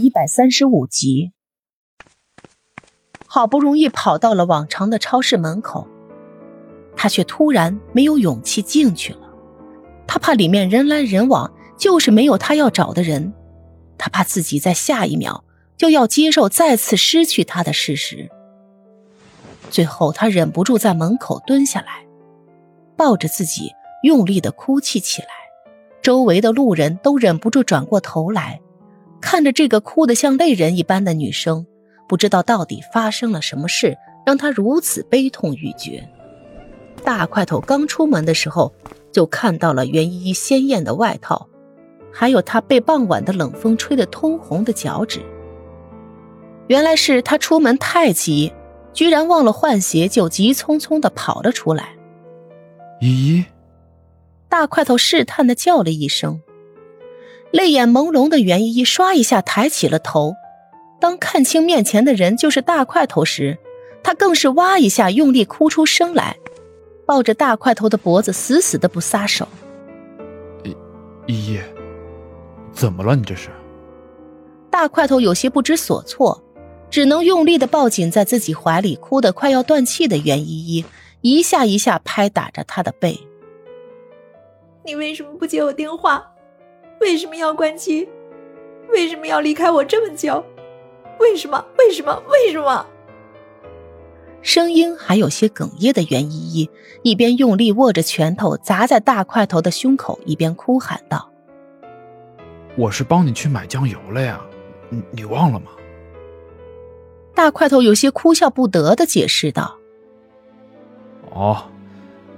一百三十五集，好不容易跑到了往常的超市门口，他却突然没有勇气进去了。他怕里面人来人往，就是没有他要找的人。他怕自己在下一秒就要接受再次失去他的事实。最后，他忍不住在门口蹲下来，抱着自己用力的哭泣起来。周围的路人都忍不住转过头来。看着这个哭得像泪人一般的女生，不知道到底发生了什么事，让她如此悲痛欲绝。大块头刚出门的时候，就看到了袁依依鲜艳的外套，还有她被傍晚的冷风吹得通红的脚趾。原来是她出门太急，居然忘了换鞋，就急匆匆地跑了出来。依依，大块头试探地叫了一声。泪眼朦胧的袁依依唰一下抬起了头，当看清面前的人就是大块头时，她更是哇一下用力哭出声来，抱着大块头的脖子死死的不撒手。依依依，怎么了？你这是？大块头有些不知所措，只能用力的抱紧在自己怀里哭得快要断气的袁依依，一下一下拍打着她的背。你为什么不接我电话？为什么要关机？为什么要离开我这么久？为什么？为什么？为什么？声音还有些哽咽的袁依依，一边用力握着拳头砸在大块头的胸口，一边哭喊道：“我是帮你去买酱油了呀，你你忘了吗？”大块头有些哭笑不得的解释道：“哦，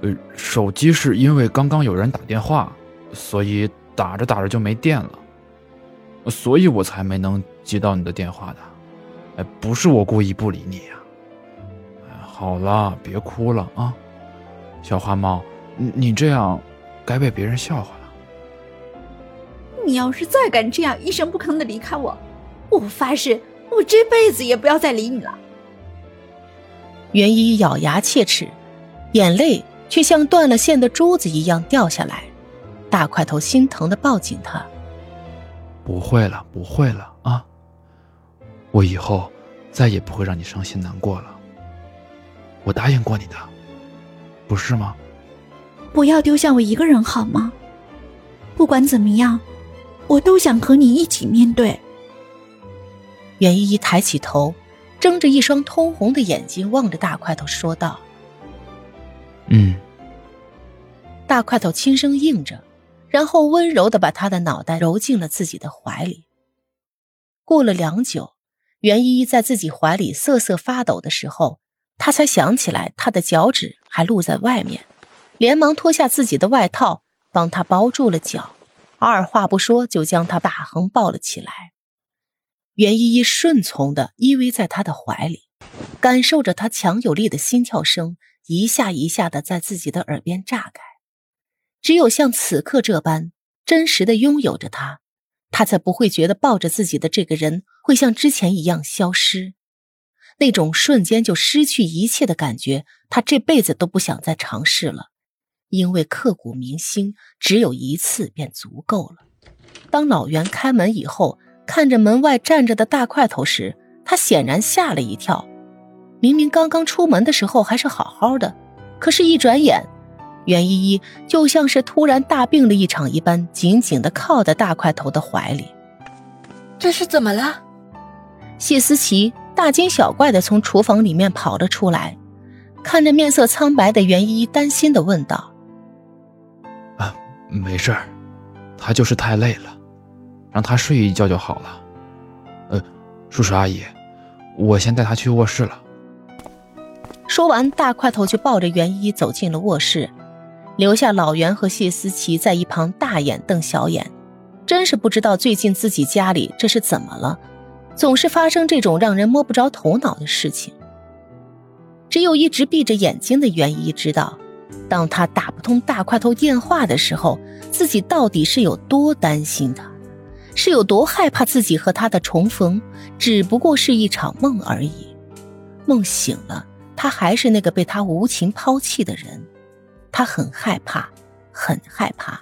呃，手机是因为刚刚有人打电话，所以。”打着打着就没电了，所以我才没能接到你的电话的。哎，不是我故意不理你呀。好了，别哭了啊，小花猫，你这样该被别人笑话了。你要是再敢这样一声不吭的离开我，我发誓我这辈子也不要再理你了。袁一咬牙切齿，眼泪却像断了线的珠子一样掉下来。大块头心疼的抱紧他，不会了，不会了啊！我以后再也不会让你伤心难过了。我答应过你的，不是吗？不要丢下我一个人好吗？不管怎么样，我都想和你一起面对。袁依依抬起头，睁着一双通红的眼睛望着大块头说道：“嗯。”大块头轻声应着。然后温柔的把他的脑袋揉进了自己的怀里。过了良久，袁依依在自己怀里瑟瑟发抖的时候，他才想起来他的脚趾还露在外面，连忙脱下自己的外套帮他包住了脚，二话不说就将他大横抱了起来。袁依依顺从的依偎在他的怀里，感受着他强有力的心跳声一下一下的在自己的耳边炸开。只有像此刻这般真实的拥有着他，他才不会觉得抱着自己的这个人会像之前一样消失。那种瞬间就失去一切的感觉，他这辈子都不想再尝试了，因为刻骨铭心，只有一次便足够了。当老袁开门以后，看着门外站着的大块头时，他显然吓了一跳。明明刚刚出门的时候还是好好的，可是，一转眼。袁依依就像是突然大病了一场一般，紧紧的靠在大块头的怀里。这是怎么了？谢思琪大惊小怪的从厨房里面跑了出来，看着面色苍白的袁依依，担心的问道：“啊，没事儿，他就是太累了，让他睡一觉就好了。呃，叔叔阿姨，我先带他去卧室了。”说完，大块头就抱着袁依依走进了卧室。留下老袁和谢思琪在一旁大眼瞪小眼，真是不知道最近自己家里这是怎么了，总是发生这种让人摸不着头脑的事情。只有一直闭着眼睛的袁姨知道，当他打不通大块头电话的时候，自己到底是有多担心他，是有多害怕自己和他的重逢只不过是一场梦而已。梦醒了，他还是那个被他无情抛弃的人。他很害怕，很害怕。